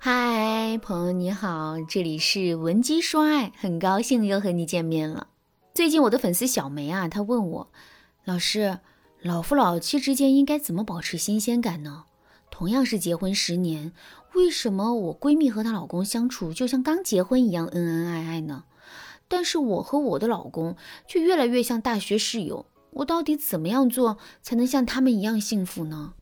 嗨，朋友你好，这里是文姬说爱，很高兴又和你见面了。最近我的粉丝小梅啊，她问我，老师，老夫老妻之间应该怎么保持新鲜感呢？同样是结婚十年，为什么我闺蜜和她老公相处就像刚结婚一样恩恩爱爱呢？但是我和我的老公却越来越像大学室友，我到底怎么样做才能像他们一样幸福呢？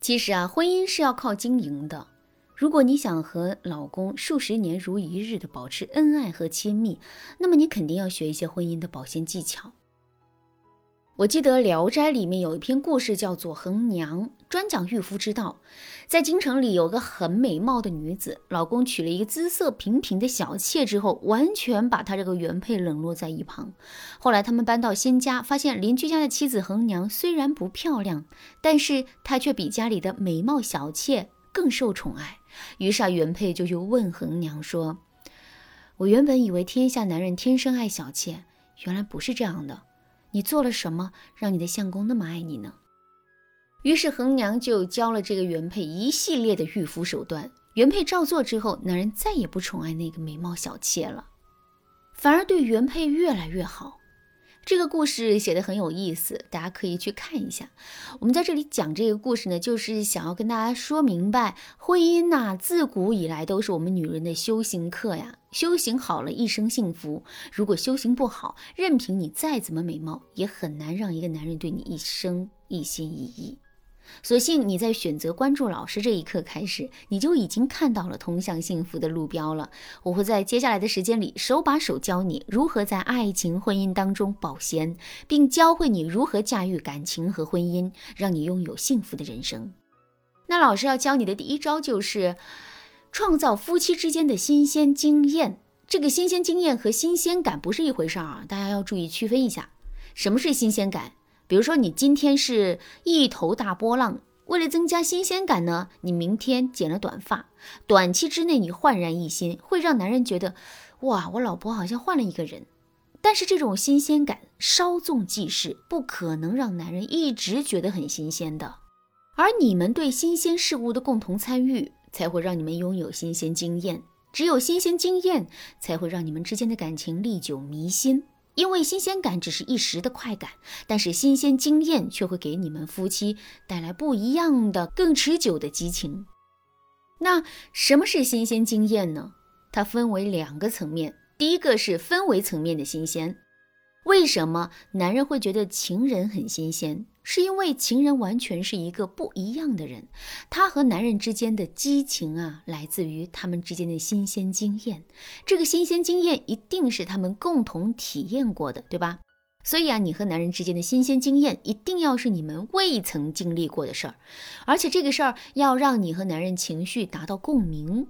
其实啊，婚姻是要靠经营的。如果你想和老公数十年如一日的保持恩爱和亲密，那么你肯定要学一些婚姻的保鲜技巧。我记得《聊斋》里面有一篇故事叫做《衡娘》，专讲御夫之道。在京城里有个很美貌的女子，老公娶了一个姿色平平的小妾之后，完全把她这个原配冷落在一旁。后来他们搬到新家，发现邻居家的妻子衡娘虽然不漂亮，但是她却比家里的美貌小妾更受宠爱。于是啊，原配就去问衡娘说：“我原本以为天下男人天生爱小妾，原来不是这样的。你做了什么，让你的相公那么爱你呢？”于是衡娘就教了这个原配一系列的御夫手段。原配照做之后，男人再也不宠爱那个美貌小妾了，反而对原配越来越好。这个故事写的很有意思，大家可以去看一下。我们在这里讲这个故事呢，就是想要跟大家说明白，婚姻呐，自古以来都是我们女人的修行课呀。修行好了，一生幸福；如果修行不好，任凭你再怎么美貌，也很难让一个男人对你一生一心一意。所幸你在选择关注老师这一刻开始，你就已经看到了通向幸福的路标了。我会在接下来的时间里手把手教你如何在爱情婚姻当中保鲜，并教会你如何驾驭感情和婚姻，让你拥有幸福的人生。那老师要教你的第一招就是创造夫妻之间的新鲜经验。这个新鲜经验和新鲜感不是一回事儿啊，大家要注意区分一下，什么是新鲜感？比如说，你今天是一头大波浪，为了增加新鲜感呢，你明天剪了短发，短期之内你焕然一新，会让男人觉得，哇，我老婆好像换了一个人。但是这种新鲜感稍纵即逝，不可能让男人一直觉得很新鲜的。而你们对新鲜事物的共同参与，才会让你们拥有新鲜经验。只有新鲜经验，才会让你们之间的感情历久弥新。因为新鲜感只是一时的快感，但是新鲜经验却会给你们夫妻带来不一样的、更持久的激情。那什么是新鲜经验呢？它分为两个层面，第一个是氛围层面的新鲜。为什么男人会觉得情人很新鲜？是因为情人完全是一个不一样的人，他和男人之间的激情啊，来自于他们之间的新鲜经验。这个新鲜经验一定是他们共同体验过的，对吧？所以啊，你和男人之间的新鲜经验一定要是你们未曾经历过的事儿，而且这个事儿要让你和男人情绪达到共鸣。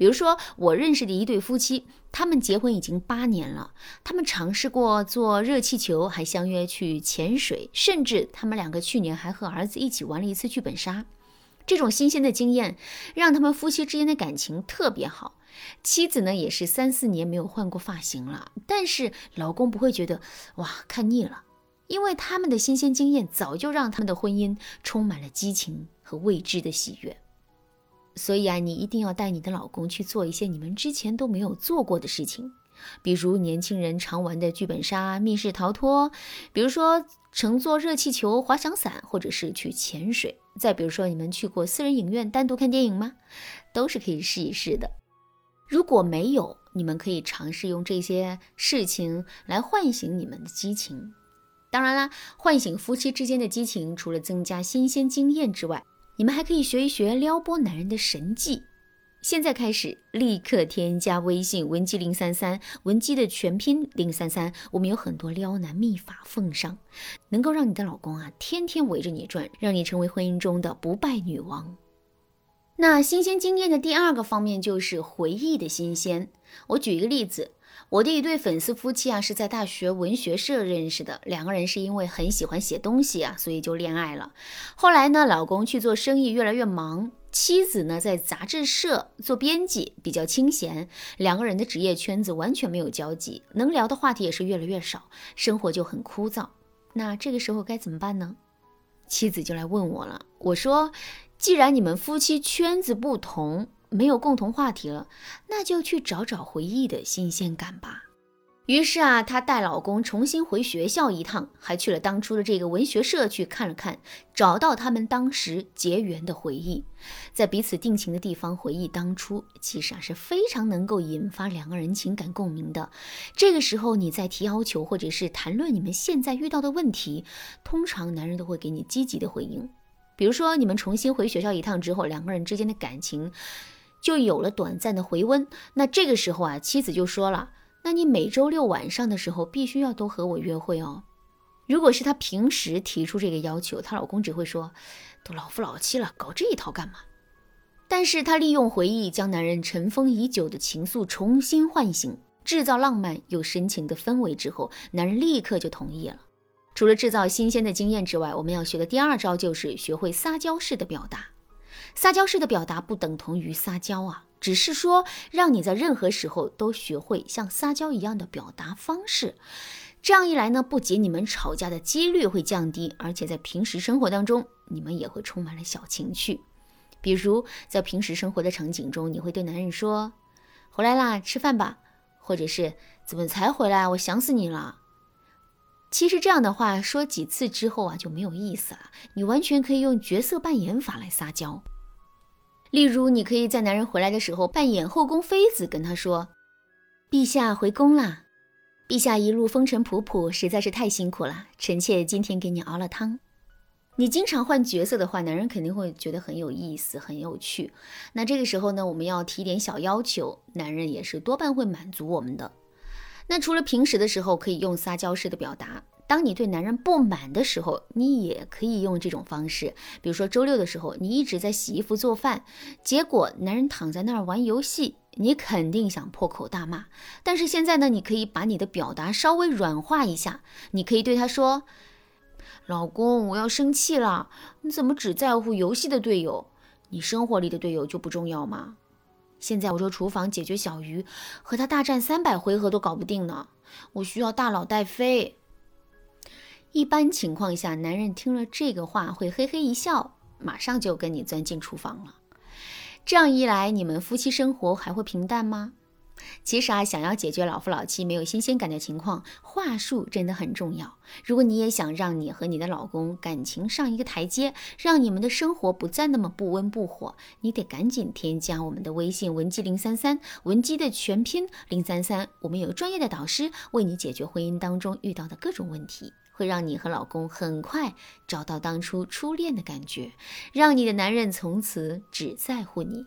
比如说，我认识的一对夫妻，他们结婚已经八年了。他们尝试过坐热气球，还相约去潜水，甚至他们两个去年还和儿子一起玩了一次剧本杀。这种新鲜的经验，让他们夫妻之间的感情特别好。妻子呢，也是三四年没有换过发型了，但是老公不会觉得哇看腻了，因为他们的新鲜经验早就让他们的婚姻充满了激情和未知的喜悦。所以啊，你一定要带你的老公去做一些你们之前都没有做过的事情，比如年轻人常玩的剧本杀、密室逃脱，比如说乘坐热气球、滑翔伞，或者是去潜水。再比如说，你们去过私人影院单独看电影吗？都是可以试一试的。如果没有，你们可以尝试用这些事情来唤醒你们的激情。当然啦，唤醒夫妻之间的激情，除了增加新鲜经验之外，你们还可以学一学撩拨男人的神技，现在开始立刻添加微信文姬零三三，文姬的全拼零三三，我们有很多撩男秘法奉上，能够让你的老公啊天天围着你转，让你成为婚姻中的不败女王。那新鲜经验的第二个方面就是回忆的新鲜。我举一个例子。我的一对粉丝夫妻啊，是在大学文学社认识的。两个人是因为很喜欢写东西啊，所以就恋爱了。后来呢，老公去做生意，越来越忙；妻子呢，在杂志社做编辑，比较清闲。两个人的职业圈子完全没有交集，能聊的话题也是越来越少，生活就很枯燥。那这个时候该怎么办呢？妻子就来问我了。我说，既然你们夫妻圈子不同，没有共同话题了，那就去找找回忆的新鲜感吧。于是啊，她带老公重新回学校一趟，还去了当初的这个文学社去看了看，找到他们当时结缘的回忆，在彼此定情的地方回忆当初，其实啊是非常能够引发两个人情感共鸣的。这个时候你再提要求或者是谈论你们现在遇到的问题，通常男人都会给你积极的回应。比如说你们重新回学校一趟之后，两个人之间的感情就有了短暂的回温，那这个时候啊，妻子就说了。那你每周六晚上的时候必须要多和我约会哦。如果是她平时提出这个要求，她老公只会说：“都老夫老妻了，搞这一套干嘛？”但是她利用回忆将男人尘封已久的情愫重新唤醒，制造浪漫又深情的氛围之后，男人立刻就同意了。除了制造新鲜的经验之外，我们要学的第二招就是学会撒娇式的表达。撒娇式的表达不等同于撒娇啊。只是说，让你在任何时候都学会像撒娇一样的表达方式，这样一来呢，不仅你们吵架的几率会降低，而且在平时生活当中，你们也会充满了小情趣。比如在平时生活的场景中，你会对男人说：“回来啦，吃饭吧。”或者是“怎么才回来？我想死你了。”其实这样的话说几次之后啊，就没有意思了。你完全可以用角色扮演法来撒娇。例如，你可以在男人回来的时候扮演后宫妃子，跟他说：“陛下回宫啦，陛下一路风尘仆仆，实在是太辛苦了。臣妾今天给你熬了汤。”你经常换角色的话，男人肯定会觉得很有意思、很有趣。那这个时候呢，我们要提点小要求，男人也是多半会满足我们的。那除了平时的时候，可以用撒娇式的表达。当你对男人不满的时候，你也可以用这种方式。比如说周六的时候，你一直在洗衣服做饭，结果男人躺在那儿玩游戏，你肯定想破口大骂。但是现在呢，你可以把你的表达稍微软化一下，你可以对他说：“老公，我要生气了，你怎么只在乎游戏的队友？你生活里的队友就不重要吗？现在我说厨房解决小鱼，和他大战三百回合都搞不定呢，我需要大佬带飞。”一般情况下，男人听了这个话会嘿嘿一笑，马上就跟你钻进厨房了。这样一来，你们夫妻生活还会平淡吗？其实啊，想要解决老夫老妻没有新鲜感的情况，话术真的很重要。如果你也想让你和你的老公感情上一个台阶，让你们的生活不再那么不温不火，你得赶紧添加我们的微信文姬零三三，文姬的全拼零三三，我们有专业的导师为你解决婚姻当中遇到的各种问题，会让你和老公很快找到当初初恋的感觉，让你的男人从此只在乎你。